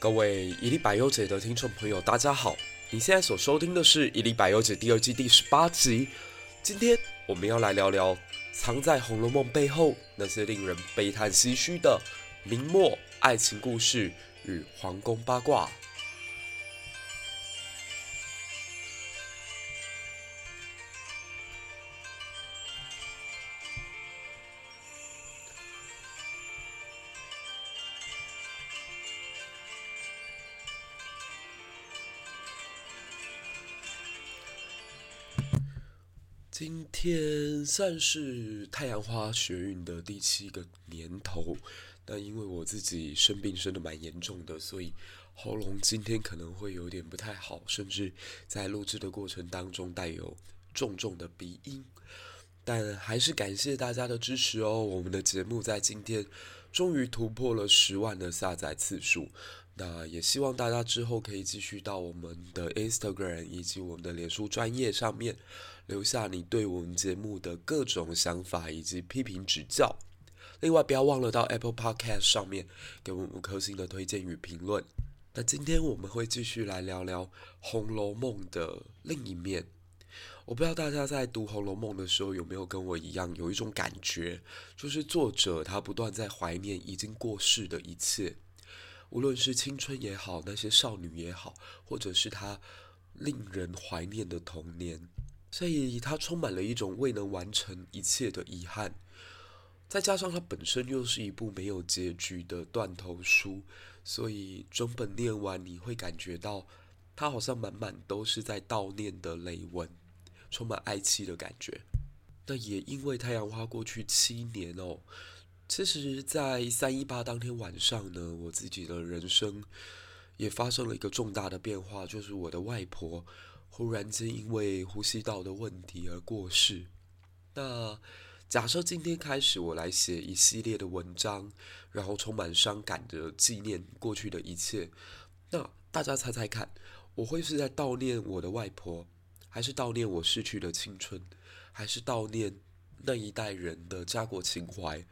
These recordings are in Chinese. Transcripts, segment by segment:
各位伊丽百忧解的听众朋友，大家好！你现在所收听的是《伊丽百忧解》第二季第十八集。今天我们要来聊聊藏在《红楼梦》背后那些令人悲叹唏嘘的明末爱情故事与皇宫八卦。天算是太阳花学运的第七个年头，但因为我自己生病生得蛮严重的，所以喉咙今天可能会有点不太好，甚至在录制的过程当中带有重重的鼻音。但还是感谢大家的支持哦，我们的节目在今天终于突破了十万的下载次数。那也希望大家之后可以继续到我们的 Instagram 以及我们的脸书专页上面留下你对我们节目的各种想法以及批评指教。另外，不要忘了到 Apple Podcast 上面给我们五颗星的推荐与评论。那今天我们会继续来聊聊《红楼梦》的另一面。我不知道大家在读《红楼梦》的时候有没有跟我一样有一种感觉，就是作者他不断在怀念已经过世的一切。无论是青春也好，那些少女也好，或者是他令人怀念的童年，所以他充满了一种未能完成一切的遗憾。再加上它本身又是一部没有结局的断头书，所以整本念完你会感觉到，它好像满满都是在悼念的泪文，充满哀戚的感觉。那也因为太阳花过去七年哦。其实，在三一八当天晚上呢，我自己的人生也发生了一个重大的变化，就是我的外婆忽然间因为呼吸道的问题而过世。那假设今天开始我来写一系列的文章，然后充满伤感的纪念过去的一切，那大家猜猜看，我会是在悼念我的外婆，还是悼念我逝去的青春，还是悼念那一代人的家国情怀？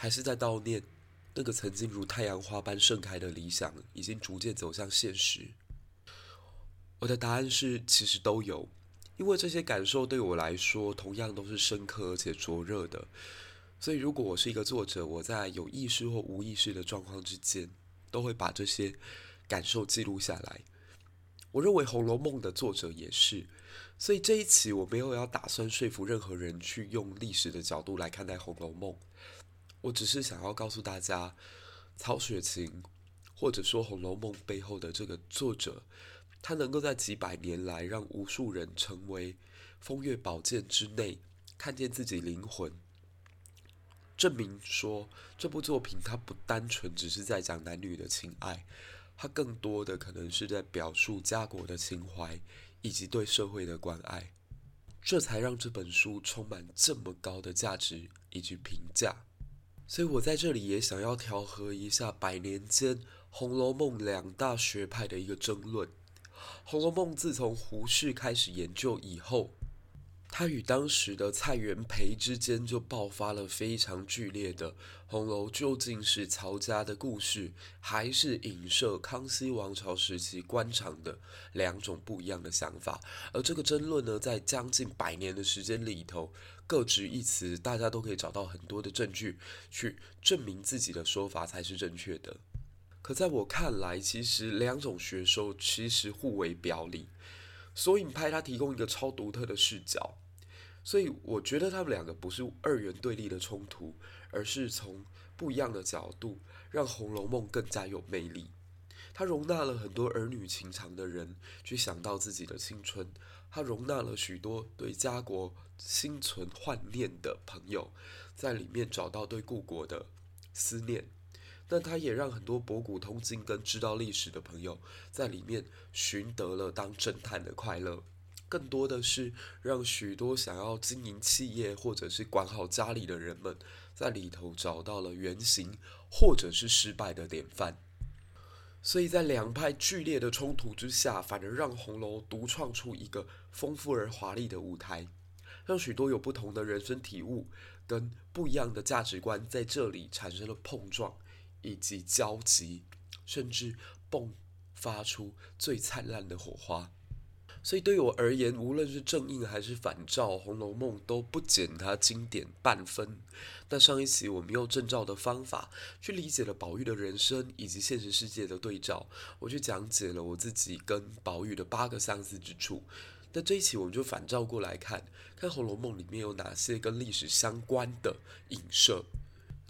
还是在悼念那个曾经如太阳花般盛开的理想，已经逐渐走向现实。我的答案是，其实都有，因为这些感受对我来说同样都是深刻而且灼热的。所以，如果我是一个作者，我在有意识或无意识的状况之间，都会把这些感受记录下来。我认为《红楼梦》的作者也是，所以这一期我没有要打算说服任何人去用历史的角度来看待《红楼梦》。我只是想要告诉大家，曹雪芹，或者说《红楼梦》背后的这个作者，他能够在几百年来让无数人成为风月宝鉴之内，看见自己灵魂，证明说这部作品它不单纯只是在讲男女的情爱，它更多的可能是在表述家国的情怀以及对社会的关爱，这才让这本书充满这么高的价值以及评价。所以我在这里也想要调和一下百年间《红楼梦》两大学派的一个争论。《红楼梦》自从胡适开始研究以后，他与当时的蔡元培之间就爆发了非常剧烈的红楼究竟是曹家的故事，还是影射康熙王朝时期官场的两种不一样的想法。而这个争论呢，在将近百年的时间里头，各执一词，大家都可以找到很多的证据去证明自己的说法才是正确的。可在我看来，其实两种学说其实互为表里。索引拍它提供一个超独特的视角，所以我觉得他们两个不是二元对立的冲突，而是从不一样的角度让《红楼梦》更加有魅力。它容纳了很多儿女情长的人去想到自己的青春，它容纳了许多对家国心存幻念的朋友，在里面找到对故国的思念。但他也让很多博古通今跟知道历史的朋友在里面寻得了当侦探的快乐，更多的是让许多想要经营企业或者是管好家里的人们在里头找到了原型，或者是失败的典范。所以在两派剧烈的冲突之下，反而让红楼独创出一个丰富而华丽的舞台，让许多有不同的人生体悟跟不一样的价值观在这里产生了碰撞。以及交集，甚至迸发出最灿烂的火花。所以对我而言，无论是正印还是反照，《红楼梦》都不减它经典半分。那上一期我们用证照的方法去理解了宝玉的人生以及现实世界的对照，我去讲解了我自己跟宝玉的八个相似之处。那这一期我们就反照过来看，看《红楼梦》里面有哪些跟历史相关的影射。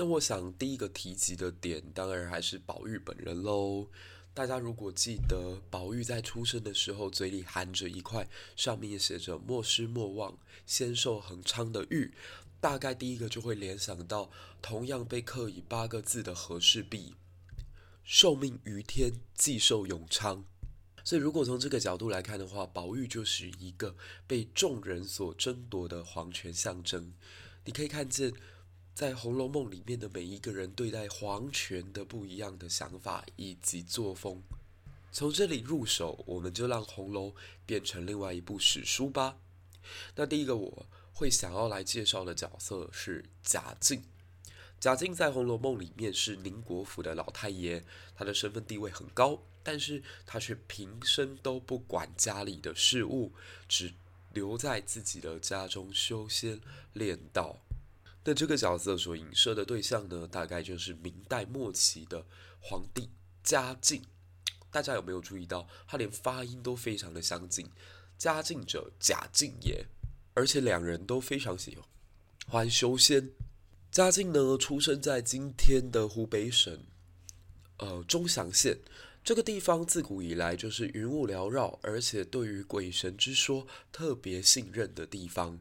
那我想第一个提及的点，当然还是宝玉本人喽。大家如果记得宝玉在出生的时候，嘴里含着一块上面写着“莫失莫忘，仙寿恒昌”的玉，大概第一个就会联想到同样被刻以八个字的和氏璧，“寿命于天，既寿永昌”。所以，如果从这个角度来看的话，宝玉就是一个被众人所争夺的皇权象征。你可以看见。在《红楼梦》里面的每一个人对待皇权的不一样的想法以及作风，从这里入手，我们就让红楼变成另外一部史书吧。那第一个我会想要来介绍的角色是贾静。贾静在《红楼梦》里面是宁国府的老太爷，他的身份地位很高，但是他却平生都不管家里的事务，只留在自己的家中修仙练道。那这个角色所影射的对象呢，大概就是明代末期的皇帝嘉靖。大家有没有注意到，他连发音都非常的相近？嘉靖者，贾敬也。而且两人都非常喜欢修仙。嘉靖呢，出生在今天的湖北省，呃，钟祥县这个地方，自古以来就是云雾缭绕，而且对于鬼神之说特别信任的地方。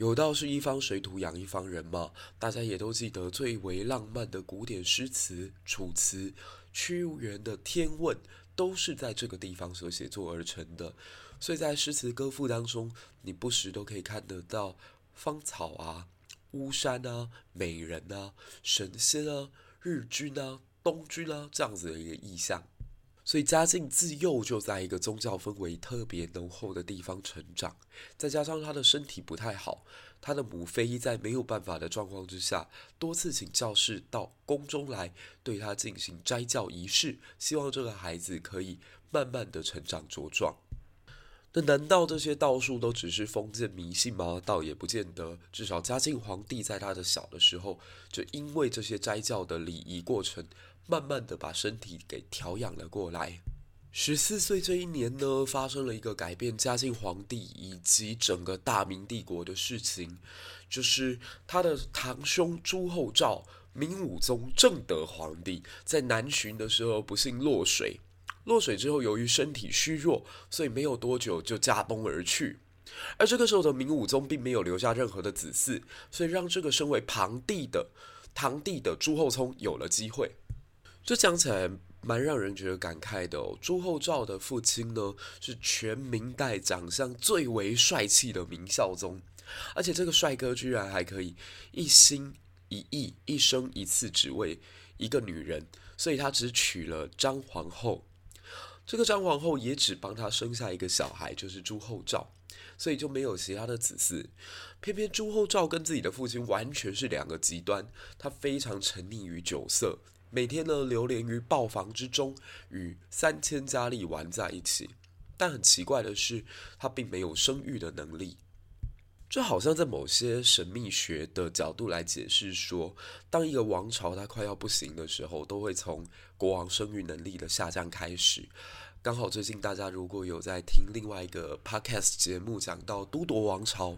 有道是一方水土养一方人嘛，大家也都记得最为浪漫的古典诗词《楚辞》，屈原的《天问》都是在这个地方所写作而成的。所以在诗词歌赋当中，你不时都可以看得到芳草啊、巫山啊、美人啊、神仙啊、日君啊、东君啊这样子的一个意象。所以嘉靖自幼就在一个宗教氛围特别浓厚的地方成长，再加上他的身体不太好，他的母妃在没有办法的状况之下，多次请教士到宫中来对他进行斋教仪式，希望这个孩子可以慢慢的成长茁壮。那难道这些道术都只是封建迷信吗？倒也不见得。至少嘉靖皇帝在他的小的时候，就因为这些斋教的礼仪过程。慢慢的把身体给调养了过来。十四岁这一年呢，发生了一个改变嘉靖皇帝以及整个大明帝国的事情，就是他的堂兄朱厚照，明武宗正德皇帝，在南巡的时候不幸落水。落水之后，由于身体虚弱，所以没有多久就驾崩而去。而这个时候的明武宗并没有留下任何的子嗣，所以让这个身为堂弟的堂弟的朱厚熜有了机会。这讲起来蛮让人觉得感慨的哦。朱厚照的父亲呢，是全明代长相最为帅气的明孝宗，而且这个帅哥居然还可以一心一意、一生一次只为一个女人，所以他只娶了张皇后。这个张皇后也只帮他生下一个小孩，就是朱厚照，所以就没有其他的子嗣。偏偏朱厚照跟自己的父亲完全是两个极端，他非常沉溺于酒色。每天呢，流连于豹房之中，与三千佳丽玩在一起。但很奇怪的是，他并没有生育的能力。这好像在某些神秘学的角度来解释说，当一个王朝它快要不行的时候，都会从国王生育能力的下降开始。刚好最近大家如果有在听另外一个 podcast 节目，讲到都铎王朝。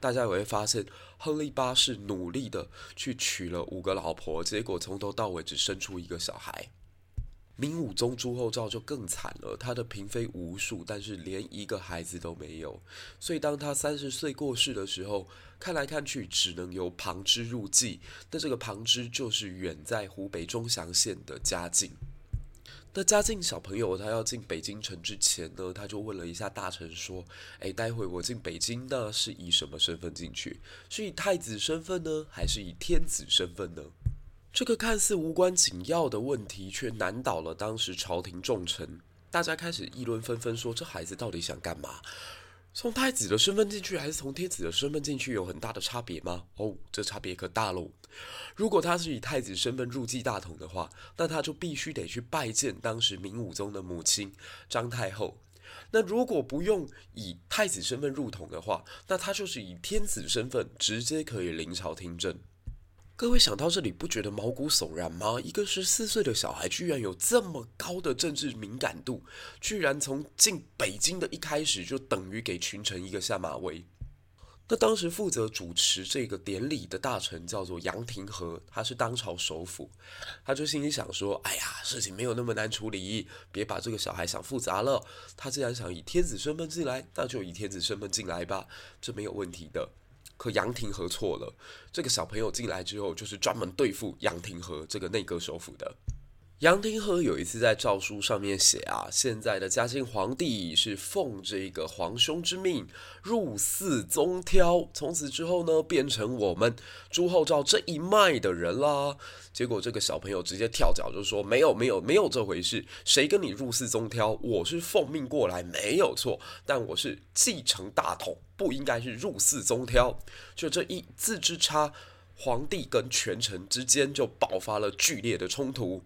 大家也会发现，亨利八世努力的去娶了五个老婆，结果从头到尾只生出一个小孩。明武宗朱厚照就更惨了，他的嫔妃无数，但是连一个孩子都没有。所以当他三十岁过世的时候，看来看去只能由旁支入继。那这个旁支就是远在湖北钟祥县的嘉靖。那嘉靖小朋友他要进北京城之前呢，他就问了一下大臣说：“诶，待会我进北京，呢是以什么身份进去？是以太子身份呢，还是以天子身份呢？”这个看似无关紧要的问题，却难倒了当时朝廷重臣。大家开始议论纷纷，说这孩子到底想干嘛？从太子的身份进去，还是从天子的身份进去，有很大的差别吗？哦，这差别可大喽！如果他是以太子身份入继大统的话，那他就必须得去拜见当时明武宗的母亲张太后。那如果不用以太子身份入统的话，那他就是以天子身份直接可以临朝听政。各位想到这里，不觉得毛骨悚然吗？一个十四岁的小孩，居然有这么高的政治敏感度，居然从进北京的一开始就等于给群臣一个下马威。那当时负责主持这个典礼的大臣叫做杨廷和，他是当朝首辅，他就心里想说：“哎呀，事情没有那么难处理，别把这个小孩想复杂了。他既然想以天子身份进来，那就以天子身份进来吧，这没有问题的。”可杨廷和错了，这个小朋友进来之后，就是专门对付杨廷和这个内阁首辅的。杨廷和有一次在诏书上面写啊，现在的嘉靖皇帝是奉这个皇兄之命入祀宗挑，从此之后呢，变成我们朱厚照这一脉的人啦。结果这个小朋友直接跳脚就说：“没有，没有，没有这回事，谁跟你入寺宗挑？我是奉命过来，没有错，但我是继承大统，不应该是入寺宗挑。”就这一字之差，皇帝跟权臣之间就爆发了剧烈的冲突。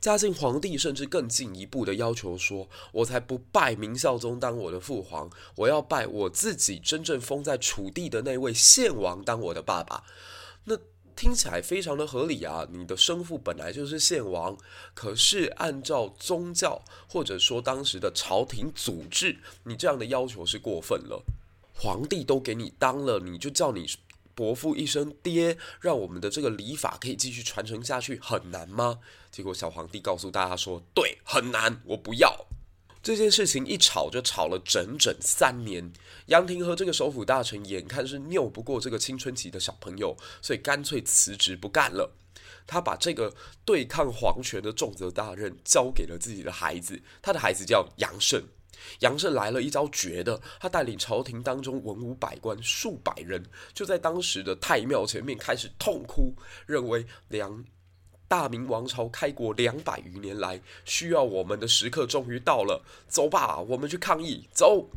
嘉靖皇帝甚至更进一步的要求说：“我才不拜明孝宗当我的父皇，我要拜我自己真正封在楚地的那位献王当我的爸爸。”那听起来非常的合理啊！你的生父本来就是献王，可是按照宗教或者说当时的朝廷组织，你这样的要求是过分了。皇帝都给你当了，你就叫你。伯父一声爹，让我们的这个礼法可以继续传承下去，很难吗？结果小皇帝告诉大家说：“对，很难，我不要。”这件事情一吵就吵了整整三年。杨廷和这个首辅大臣眼看是拗不过这个青春期的小朋友，所以干脆辞职不干了。他把这个对抗皇权的重责大任交给了自己的孩子，他的孩子叫杨胜。杨胜来了一招绝的，他带领朝廷当中文武百官数百人，就在当时的太庙前面开始痛哭，认为两大明王朝开国两百余年来，需要我们的时刻终于到了，走吧，我们去抗议，走。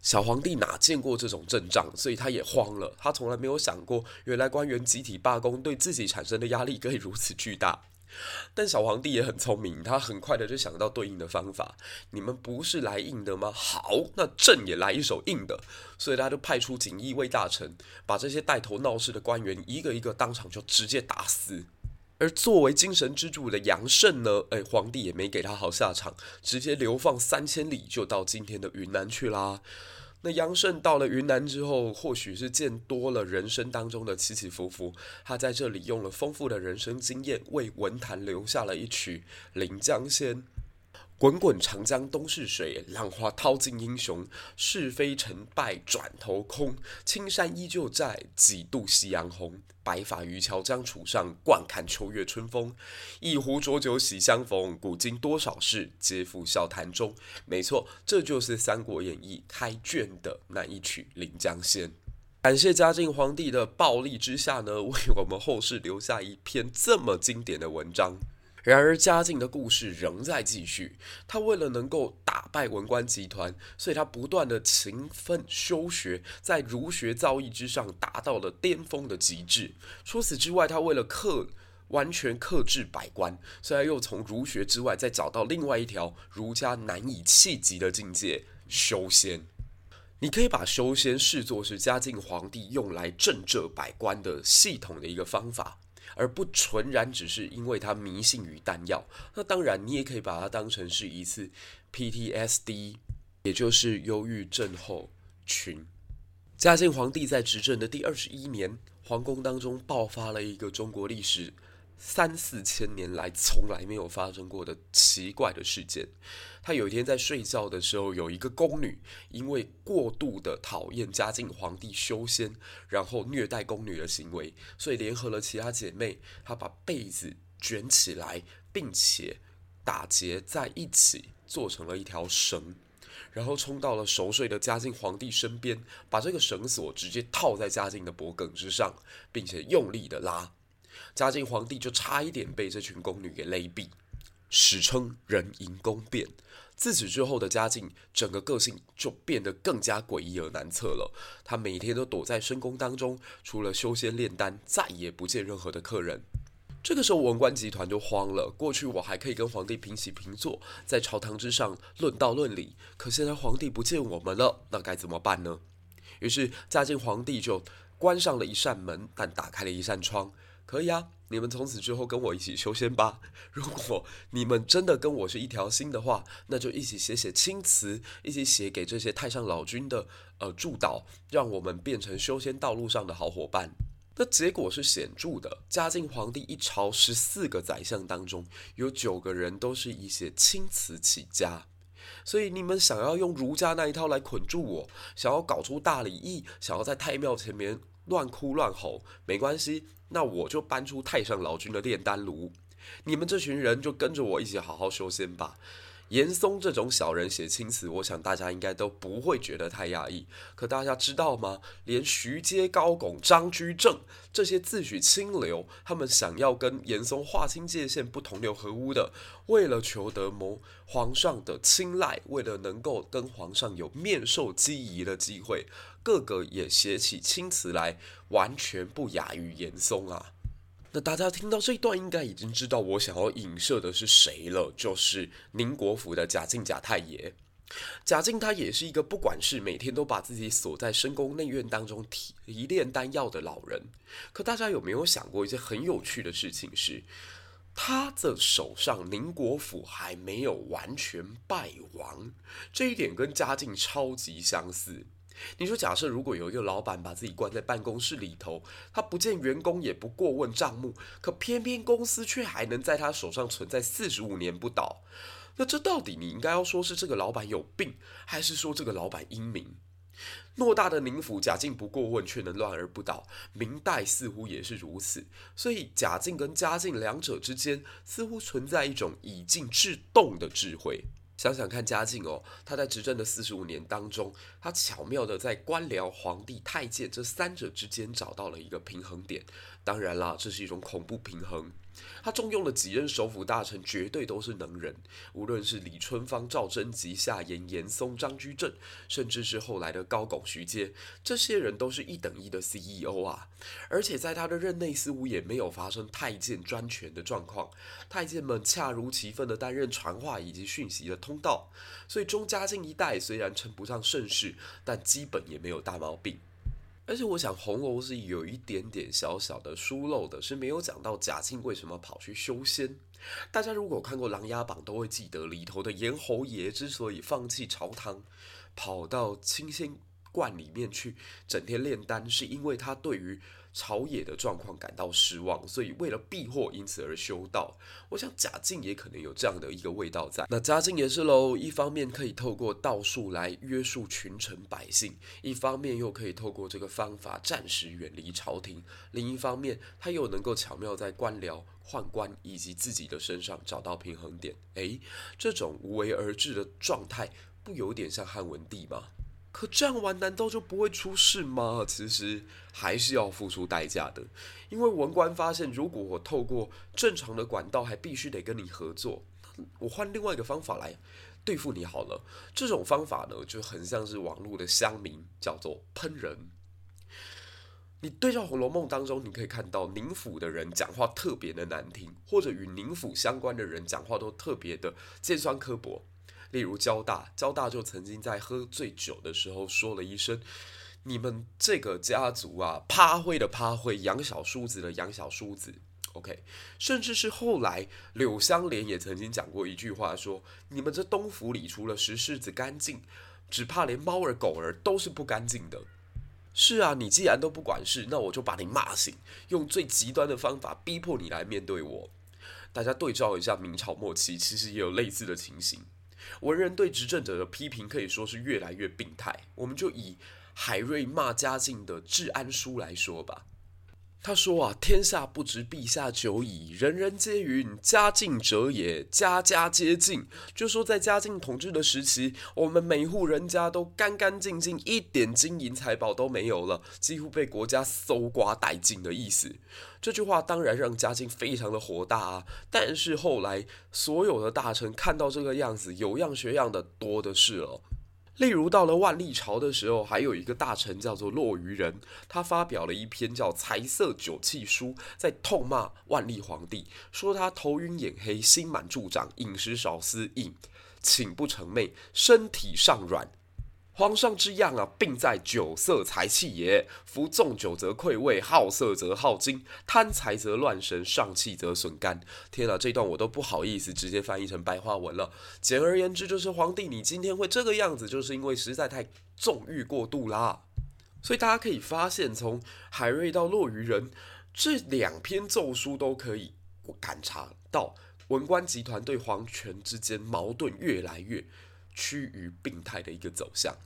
小皇帝哪见过这种阵仗，所以他也慌了，他从来没有想过，原来官员集体罢工对自己产生的压力可以如此巨大。但小皇帝也很聪明，他很快的就想到对应的方法。你们不是来硬的吗？好，那朕也来一手硬的。所以他就派出锦衣卫大臣，把这些带头闹事的官员一个一个当场就直接打死。而作为精神支柱的杨胜呢，哎，皇帝也没给他好下场，直接流放三千里，就到今天的云南去啦。那杨慎到了云南之后，或许是见多了人生当中的起起伏伏，他在这里用了丰富的人生经验，为文坛留下了一曲《临江仙》。滚滚长江东逝水，浪花淘尽英雄。是非成败转头空，青山依旧在，几度夕阳红。白发渔樵江渚上，惯看秋月春风。一壶浊酒喜相逢，古今多少事，皆付笑谈中。没错，这就是《三国演义》开卷的那一曲《临江仙》。感谢嘉靖皇帝的暴力之下呢，为我们后世留下一篇这么经典的文章。然而，嘉靖的故事仍在继续。他为了能够打败文官集团，所以他不断的勤奋修学，在儒学造诣之上达到了巅峰的极致。除此之外，他为了克完全克制百官，所以又从儒学之外再找到另外一条儒家难以企及的境界——修仙。你可以把修仙视作是嘉靖皇帝用来震慑百官的系统的一个方法。而不纯然只是因为他迷信于丹药，那当然你也可以把它当成是一次 PTSD，也就是忧郁症候群。嘉靖皇帝在执政的第二十一年，皇宫当中爆发了一个中国历史三四千年来从来没有发生过的奇怪的事件。他有一天在睡觉的时候，有一个宫女因为过度的讨厌嘉靖皇帝修仙，然后虐待宫女的行为，所以联合了其他姐妹，她把被子卷起来，并且打结在一起，做成了一条绳，然后冲到了熟睡的嘉靖皇帝身边，把这个绳索直接套在嘉靖的脖颈之上，并且用力的拉，嘉靖皇帝就差一点被这群宫女给勒毙。史称人迎宫变。自此之后的嘉靖，整个个性就变得更加诡异而难测了。他每天都躲在深宫当中，除了修仙炼丹，再也不见任何的客人。这个时候，文官集团就慌了。过去我还可以跟皇帝平起平坐，在朝堂之上论道论理，可现在皇帝不见我们了，那该怎么办呢？于是嘉靖皇帝就关上了一扇门，但打开了一扇窗。可以啊，你们从此之后跟我一起修仙吧。如果你们真的跟我是一条心的话，那就一起写写青词，一起写给这些太上老君的呃祝祷，让我们变成修仙道路上的好伙伴。那结果是显著的。嘉靖皇帝一朝十四个宰相当中，有九个人都是以写青词起家。所以你们想要用儒家那一套来捆住我，想要搞出大礼义，想要在太庙前面乱哭乱吼，没关系，那我就搬出太上老君的炼丹炉，你们这群人就跟着我一起好好修仙吧。严嵩这种小人写青词，我想大家应该都不会觉得太压抑。可大家知道吗？连徐阶、高拱、张居正这些自诩清流，他们想要跟严嵩划清界限、不同流合污的，为了求得谋皇上的青睐，为了能够跟皇上有面授机宜的机会，个个也写起青词来，完全不亚于严嵩啊。那大家听到这一段，应该已经知道我想要影射的是谁了，就是宁国府的贾敬贾太爷。贾敬他也是一个不管事，每天都把自己锁在深宫内院当中提炼丹药的老人。可大家有没有想过一件很有趣的事情是，他的手上宁国府还没有完全败亡，这一点跟嘉靖超级相似。你说，假设如果有一个老板把自己关在办公室里头，他不见员工，也不过问账目，可偏偏公司却还能在他手上存在四十五年不倒，那这到底你应该要说是这个老板有病，还是说这个老板英明？偌大的宁府，贾敬不过问却能乱而不倒，明代似乎也是如此，所以贾敬跟嘉靖两者之间似乎存在一种以静制动的智慧。想想看，嘉靖哦，他在执政的四十五年当中，他巧妙的在官僚、皇帝、太监这三者之间找到了一个平衡点。当然啦，这是一种恐怖平衡。他重用了几任首辅大臣，绝对都是能人。无论是李春芳、赵贞吉、夏言、严嵩、张居正，甚至是后来的高拱、徐阶，这些人都是一等一的 CEO 啊！而且在他的任内，似乎也没有发生太监专权的状况。太监们恰如其分地担任传话以及讯息的通道。所以，中嘉靖一代虽然称不上盛世，但基本也没有大毛病。而且我想，红楼是有一点点小小的疏漏的，是没有讲到贾庆为什么跑去修仙。大家如果看过《琅琊榜》，都会记得里头的严侯爷之所以放弃朝堂，跑到清仙观里面去整天炼丹，是因为他对于朝野的状况感到失望，所以为了避祸，因此而修道。我想贾静也可能有这样的一个味道在。那嘉靖也是喽，一方面可以透过道术来约束群臣百姓，一方面又可以透过这个方法暂时远离朝廷，另一方面他又能够巧妙在官僚、宦官以及自己的身上找到平衡点。诶，这种无为而治的状态，不有点像汉文帝吗？可这样玩难道就不会出事吗？其实还是要付出代价的，因为文官发现，如果我透过正常的管道，还必须得跟你合作，我换另外一个方法来对付你好了。这种方法呢，就很像是网络的乡民，叫做喷人。你对照《红楼梦》当中，你可以看到宁府的人讲话特别的难听，或者与宁府相关的人讲话都特别的尖酸刻薄。例如交大，交大就曾经在喝醉酒的时候说了一声：“你们这个家族啊，趴灰的趴灰，养小叔子的养小叔子。”OK，甚至是后来柳湘莲也曾经讲过一句话说：“你们这东府里除了石狮子干净，只怕连猫儿狗儿都是不干净的。”是啊，你既然都不管事，那我就把你骂醒，用最极端的方法逼迫你来面对我。大家对照一下明朝末期，其实也有类似的情形。文人对执政者的批评可以说是越来越病态。我们就以海瑞骂嘉靖的《治安书》来说吧。他说啊，天下不知陛下久矣，人人皆云家境者也，家家皆靖。就说在嘉靖统治的时期，我们每户人家都干干净净，一点金银财宝都没有了，几乎被国家搜刮殆尽的意思。这句话当然让嘉靖非常的火大啊。但是后来所有的大臣看到这个样子，有样学样的多的是了。例如，到了万历朝的时候，还有一个大臣叫做骆于仁，他发表了一篇叫《财色酒气书》，在痛骂万历皇帝，说他头晕眼黑、心满助长、饮食少思、饮寝不成寐、身体尚软。皇上之样啊，病在酒色财气也。夫纵酒则溃胃，好色则耗精，贪财则乱神，丧气则损肝。天哪，这段我都不好意思直接翻译成白话文了。简而言之，就是皇帝你今天会这个样子，就是因为实在太纵欲过度啦。所以大家可以发现，从海瑞到骆虞仁这两篇奏书都可以感察到文官集团对皇权之间矛盾越来越趋于病态的一个走向。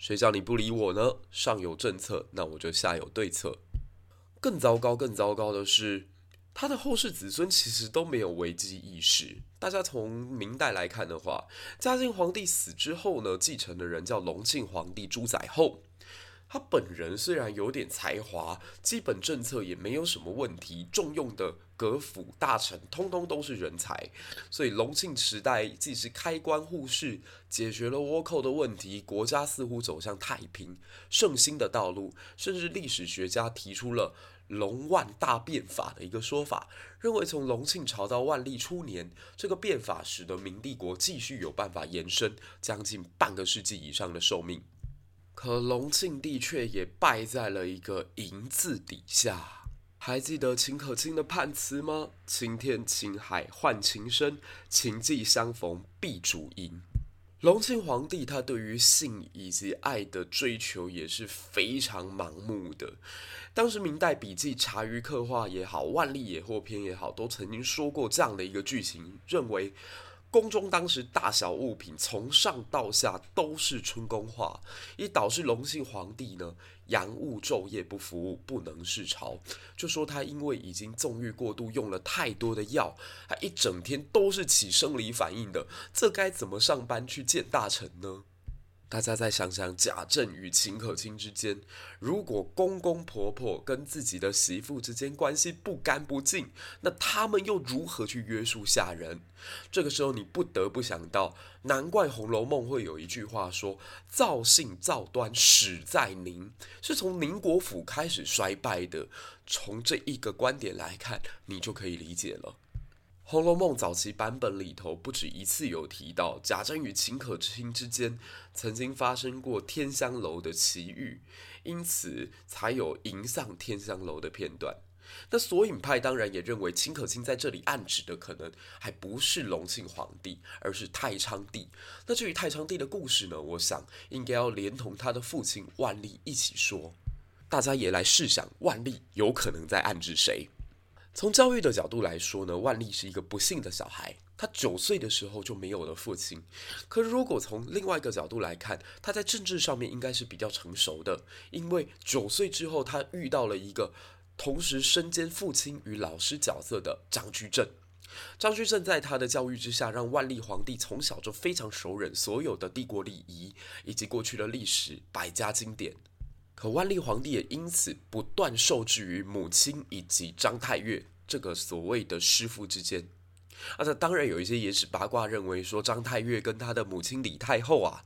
谁叫你不理我呢？上有政策，那我就下有对策。更糟糕、更糟糕的是，他的后世子孙其实都没有危机意识。大家从明代来看的话，嘉靖皇帝死之后呢，继承的人叫隆庆皇帝朱载后。他本人虽然有点才华，基本政策也没有什么问题，重用的阁府大臣通通都是人才，所以隆庆时代既是开关护市，解决了倭寇的问题，国家似乎走向太平盛兴的道路，甚至历史学家提出了隆万大变法的一个说法，认为从隆庆朝到万历初年，这个变法使得明帝国继续有办法延伸将近半个世纪以上的寿命。可隆庆帝却也败在了一个“银”字底下。还记得秦可卿的判词吗？青天青海换情深，情际相逢必主淫。隆庆皇帝他对于性以及爱的追求也是非常盲目的。当时明代笔记《茶余刻画》也好，《万历野获篇》也好，都曾经说过这样的一个剧情，认为。宫中当时大小物品从上到下都是春宫画，以导致隆庆皇帝呢阳务昼夜不服务，不能视朝。就说他因为已经纵欲过度，用了太多的药，他一整天都是起生理反应的，这该怎么上班去见大臣呢？大家再想想，贾政与秦可卿之间，如果公公婆婆跟自己的媳妇之间关系不干不净，那他们又如何去约束下人？这个时候，你不得不想到，难怪《红楼梦》会有一句话说：“造性造端始在宁”，是从宁国府开始衰败的。从这一个观点来看，你就可以理解了。《红楼梦》早期版本里头不止一次有提到贾珍与秦可卿之间曾经发生过天香楼的奇遇，因此才有迎上天香楼的片段。那索引派当然也认为秦可卿在这里暗指的可能还不是隆庆皇帝，而是太昌帝。那至于太昌帝的故事呢，我想应该要连同他的父亲万历一起说。大家也来试想，万历有可能在暗指谁？从教育的角度来说呢，万历是一个不幸的小孩。他九岁的时候就没有了父亲。可如果从另外一个角度来看，他在政治上面应该是比较成熟的，因为九岁之后他遇到了一个同时身兼父亲与老师角色的张居正。张居正在他的教育之下，让万历皇帝从小就非常熟稔所有的帝国礼仪以及过去的历史百家经典。可万历皇帝也因此不断受制于母亲以及张太岳这个所谓的师父之间。啊，这当然有一些野史八卦认为说，张太岳跟他的母亲李太后啊，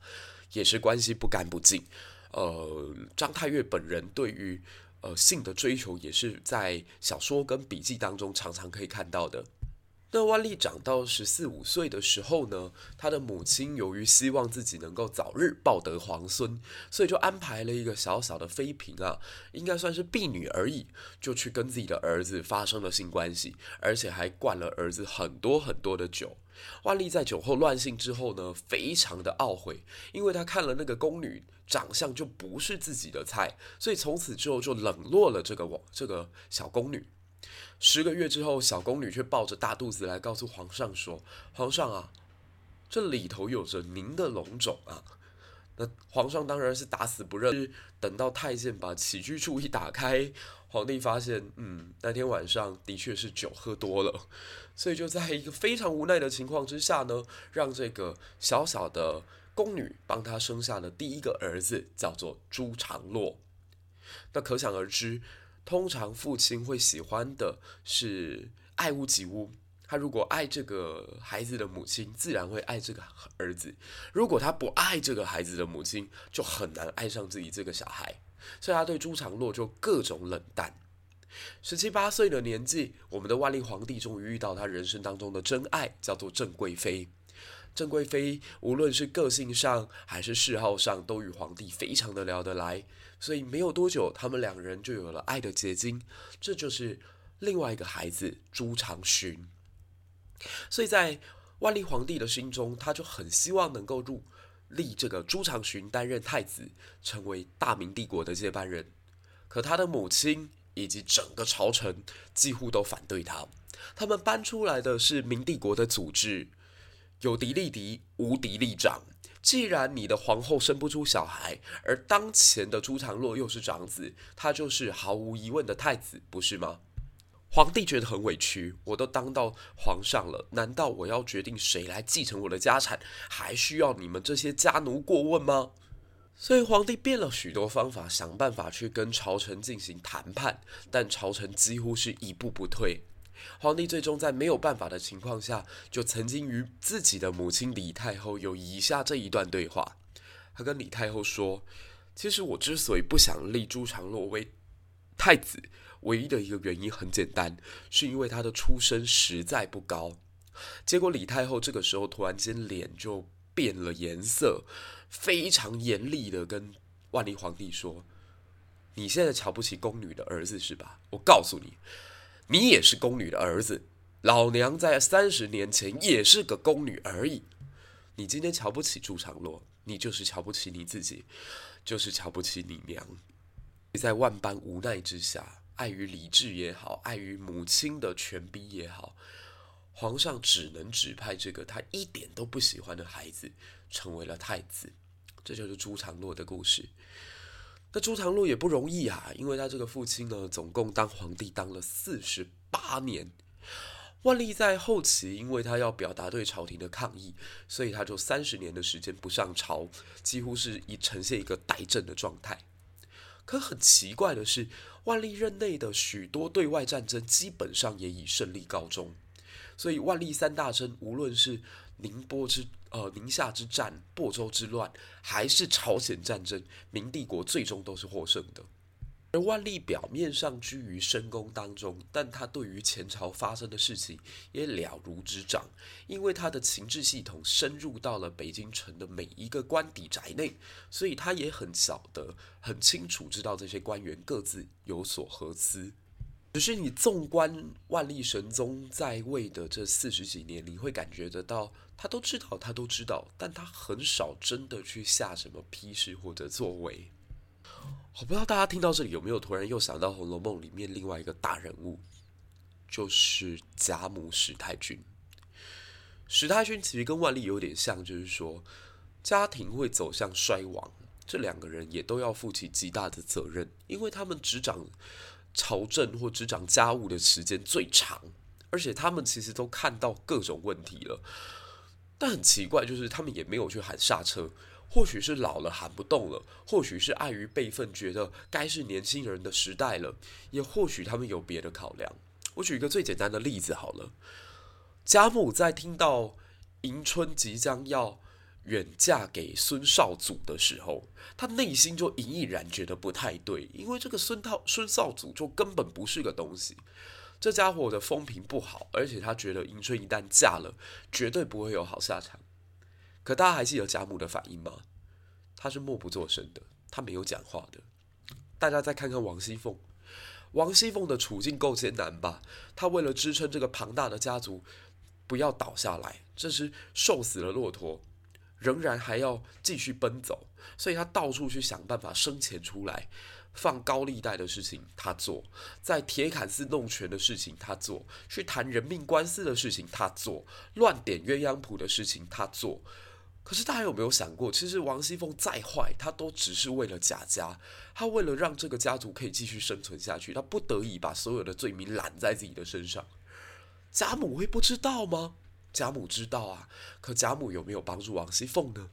也是关系不干不净。呃，张太岳本人对于呃性的追求，也是在小说跟笔记当中常常可以看到的。那万历长到十四五岁的时候呢，他的母亲由于希望自己能够早日抱得皇孙，所以就安排了一个小小的妃嫔啊，应该算是婢女而已，就去跟自己的儿子发生了性关系，而且还灌了儿子很多很多的酒。万历在酒后乱性之后呢，非常的懊悔，因为他看了那个宫女长相就不是自己的菜，所以从此之后就冷落了这个王这个小宫女。十个月之后，小宫女却抱着大肚子来告诉皇上说：“皇上啊，这里头有着您的龙种啊！”那皇上当然是打死不认。等到太监把起居处一打开，皇帝发现，嗯，那天晚上的确是酒喝多了，所以就在一个非常无奈的情况之下呢，让这个小小的宫女帮他生下了第一个儿子，叫做朱常洛。那可想而知，通常父亲会喜欢的是爱屋及乌。他如果爱这个孩子的母亲，自然会爱这个儿子；如果他不爱这个孩子的母亲，就很难爱上自己这个小孩。所以他对朱常洛就各种冷淡。十七八岁的年纪，我们的万历皇帝终于遇到他人生当中的真爱，叫做郑贵妃。郑贵妃无论是个性上还是嗜好上，都与皇帝非常的聊得来。所以没有多久，他们两人就有了爱的结晶。这就是另外一个孩子朱常洵。所以在万历皇帝的心中，他就很希望能够入立这个朱常洵担任太子，成为大明帝国的接班人。可他的母亲以及整个朝臣几乎都反对他，他们搬出来的是明帝国的组织，有嫡立嫡，无嫡立长。既然你的皇后生不出小孩，而当前的朱常洛又是长子，他就是毫无疑问的太子，不是吗？皇帝觉得很委屈，我都当到皇上了，难道我要决定谁来继承我的家产，还需要你们这些家奴过问吗？所以皇帝变了许多方法，想办法去跟朝臣进行谈判，但朝臣几乎是一步不退。皇帝最终在没有办法的情况下，就曾经与自己的母亲李太后有以下这一段对话。他跟李太后说：“其实我之所以不想立朱常洛为太子。”唯一的一个原因很简单，是因为他的出身实在不高。结果李太后这个时候突然间脸就变了颜色，非常严厉的跟万历皇帝说：“你现在瞧不起宫女的儿子是吧？我告诉你，你也是宫女的儿子。老娘在三十年前也是个宫女而已。你今天瞧不起朱常洛，你就是瞧不起你自己，就是瞧不起你娘。在万般无奈之下。”碍于理智也好，碍于母亲的权逼也好，皇上只能指派这个他一点都不喜欢的孩子成为了太子。这就是朱常洛的故事。那朱常洛也不容易啊，因为他这个父亲呢，总共当皇帝当了四十八年。万历在后期，因为他要表达对朝廷的抗议，所以他就三十年的时间不上朝，几乎是以呈现一个怠政的状态。可很奇怪的是，万历任内的许多对外战争基本上也以胜利告终，所以万历三大征，无论是宁波之呃宁夏之战、亳州之乱，还是朝鲜战争，明帝国最终都是获胜的。而万历表面上居于深宫当中，但他对于前朝发生的事情也了如指掌，因为他的情志系统深入到了北京城的每一个官邸宅内，所以他也很晓得、很清楚知道这些官员各自有所何思。只是你纵观万历神宗在位的这四十几年，你会感觉得到，他都知道，他都知道，但他很少真的去下什么批示或者作为。我不知道大家听到这里有没有突然又想到《红楼梦》里面另外一个大人物，就是贾母史太君。史太君其实跟万历有点像，就是说家庭会走向衰亡，这两个人也都要负起极大的责任，因为他们执掌朝政或执掌家务的时间最长，而且他们其实都看到各种问题了。但很奇怪，就是他们也没有去喊刹车。或许是老了喊不动了，或许是碍于辈分，觉得该是年轻人的时代了，也或许他们有别的考量。我举一个最简单的例子好了，贾母在听到迎春即将要远嫁给孙绍祖的时候，她内心就隐隐然觉得不太对，因为这个孙套孙绍祖就根本不是个东西，这家伙的风评不好，而且他觉得迎春一旦嫁了，绝对不会有好下场。可大家还记得贾母的反应吗？她是默不作声的，她没有讲话的。大家再看看王熙凤，王熙凤的处境够艰难吧？她为了支撑这个庞大的家族不要倒下来，这是瘦死了骆驼，仍然还要继续奔走，所以他到处去想办法生钱出来。放高利贷的事情他做，在铁杆寺弄权的事情他做，去谈人命官司的事情他做，乱点鸳鸯谱的事情他做。可是大家有没有想过，其实王熙凤再坏，她都只是为了贾家，她为了让这个家族可以继续生存下去，她不得已把所有的罪名揽在自己的身上。贾母会不知道吗？贾母知道啊，可贾母有没有帮助王熙凤呢？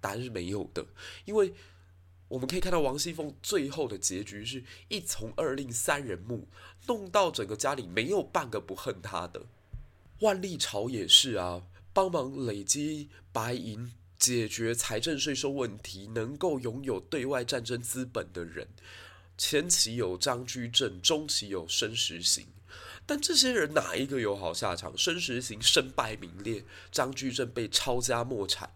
答案是没有的，因为我们可以看到王熙凤最后的结局是一从二令三人目，弄到整个家里没有半个不恨她的。万历朝也是啊。帮忙累积白银，解决财政税收问题，能够拥有对外战争资本的人，前期有张居正，中期有申时行，但这些人哪一个有好下场？申时行身败名裂，张居正被抄家没产，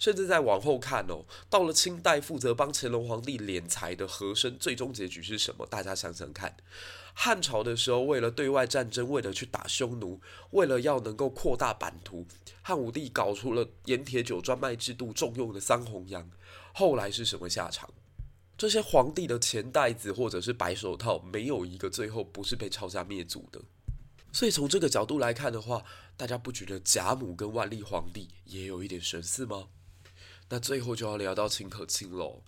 甚至再往后看哦，到了清代负责帮乾隆皇帝敛财的和珅，最终结局是什么？大家想想看。汉朝的时候，为了对外战争，为了去打匈奴，为了要能够扩大版图，汉武帝搞出了盐铁酒专卖制度，重用的桑弘羊。后来是什么下场？这些皇帝的钱袋子或者是白手套，没有一个最后不是被抄家灭族的。所以从这个角度来看的话，大家不觉得贾母跟万历皇帝也有一点神似吗？那最后就要聊到秦可卿喽。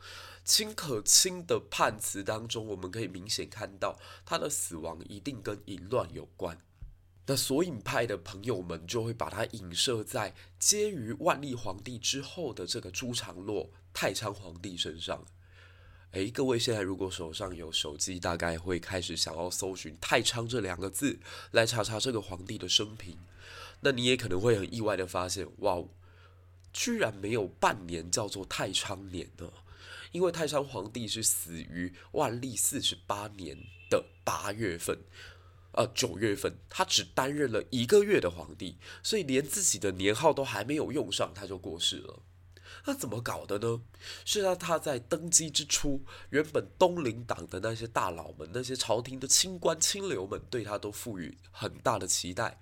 秦可卿的判词当中，我们可以明显看到他的死亡一定跟淫乱有关。那索引派的朋友们就会把他影射在接于万历皇帝之后的这个朱常洛太昌皇帝身上。诶，各位现在如果手上有手机，大概会开始想要搜寻太昌这两个字来查查这个皇帝的生平。那你也可能会很意外的发现，哇，居然没有半年叫做太昌年呢。因为太昌皇帝是死于万历四十八年的八月份，呃，九月份，他只担任了一个月的皇帝，所以连自己的年号都还没有用上，他就过世了。那怎么搞的呢？是他他在登基之初，原本东林党的那些大佬们，那些朝廷的清官清流们，对他都赋予很大的期待。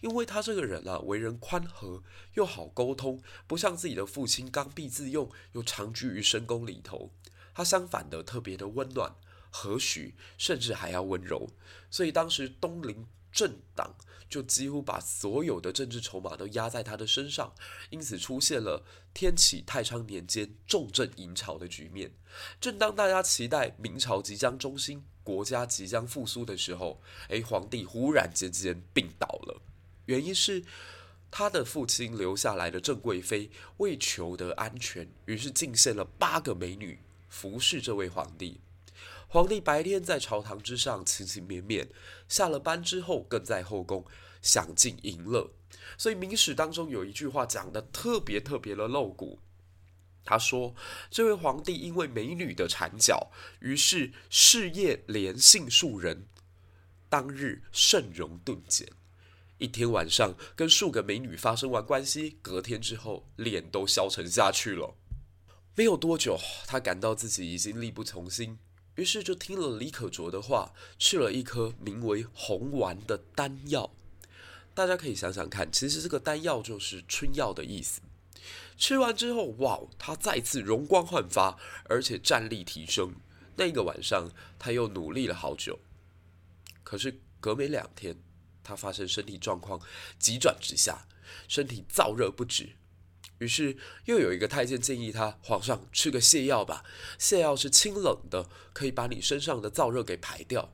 因为他这个人啊，为人宽和又好沟通，不像自己的父亲刚愎自用又长居于深宫里头。他相反的特别的温暖、和煦，甚至还要温柔。所以当时东林政党就几乎把所有的政治筹码都压在他的身上，因此出现了天启太昌年间重镇迎朝的局面。正当大家期待明朝即将中兴、国家即将复苏的时候，诶，皇帝忽然间间病倒了。原因是他的父亲留下来的郑贵妃为求得安全，于是进献了八个美女服侍这位皇帝。皇帝白天在朝堂之上情情绵绵，下了班之后更在后宫享尽淫乐。所以《明史》当中有一句话讲得特别特别的露骨，他说：“这位皇帝因为美女的缠脚，于是事业连性数人，当日盛容顿减。”一天晚上跟数个美女发生完关系，隔天之后脸都消沉下去了。没有多久，他感到自己已经力不从心，于是就听了李可灼的话，吃了一颗名为红丸的丹药。大家可以想想看，其实这个丹药就是春药的意思。吃完之后，哇，他再次容光焕发，而且战力提升。那个晚上，他又努力了好久。可是隔没两天。他发现身体状况急转直下，身体燥热不止，于是又有一个太监建议他：“皇上吃个泻药吧，泻药是清冷的，可以把你身上的燥热给排掉。”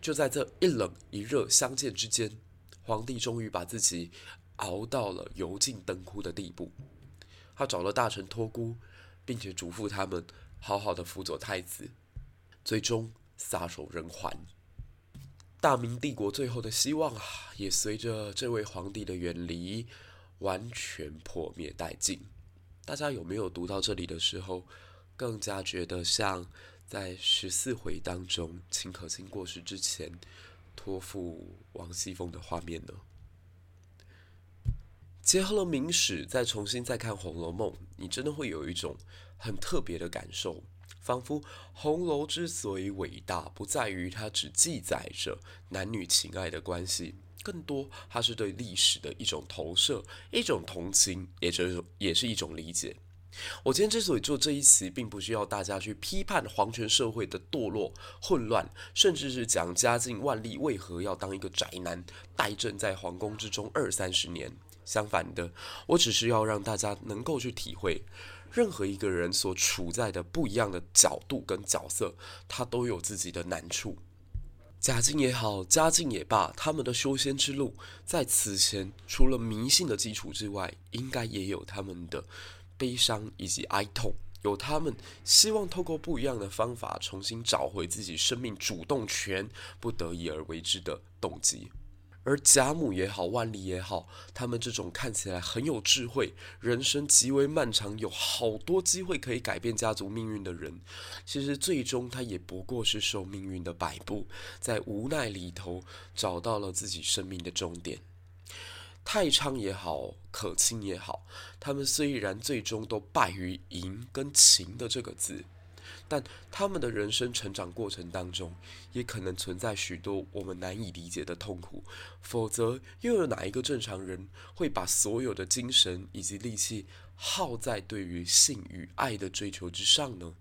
就在这一冷一热相间之间，皇帝终于把自己熬到了油尽灯枯的地步。他找了大臣托孤，并且嘱咐他们好好的辅佐太子，最终撒手人寰。大明帝国最后的希望啊，也随着这位皇帝的远离，完全破灭殆尽。大家有没有读到这里的时候，更加觉得像在十四回当中，秦可卿过世之前，托付王熙凤的画面呢？结合了明史，再重新再看《红楼梦》，你真的会有一种很特别的感受。仿佛红楼之所以伟大，不在于它只记载着男女情爱的关系，更多它是对历史的一种投射，一种同情，也就是也是一种理解。我今天之所以做这一期，并不需要大家去批判皇权社会的堕落、混乱，甚至是讲嘉靖、万历为何要当一个宅男，待政在皇宫之中二三十年。相反的，我只是要让大家能够去体会，任何一个人所处在的不一样的角度跟角色，他都有自己的难处。贾静也好，嘉靖也罢，他们的修仙之路，在此前除了迷信的基础之外，应该也有他们的悲伤以及哀痛，有他们希望透过不一样的方法，重新找回自己生命主动权，不得已而为之的动机。而贾母也好，万里也好，他们这种看起来很有智慧、人生极为漫长、有好多机会可以改变家族命运的人，其实最终他也不过是受命运的摆布，在无奈里头找到了自己生命的终点。太昌也好，可卿也好，他们虽然最终都败于“淫”跟“情”的这个字。但他们的人生成长过程当中，也可能存在许多我们难以理解的痛苦。否则，又有哪一个正常人会把所有的精神以及力气耗在对于性与爱的追求之上呢？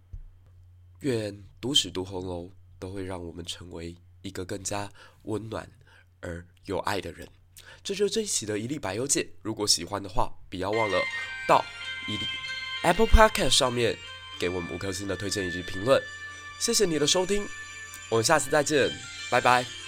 愿读史读红楼都会让我们成为一个更加温暖而有爱的人。这就是这一期的一历百忧解。如果喜欢的话，不要忘了到一历 Apple Podcast 上面。给我们五颗星的推荐以及评论，谢谢你的收听，我们下次再见，拜拜。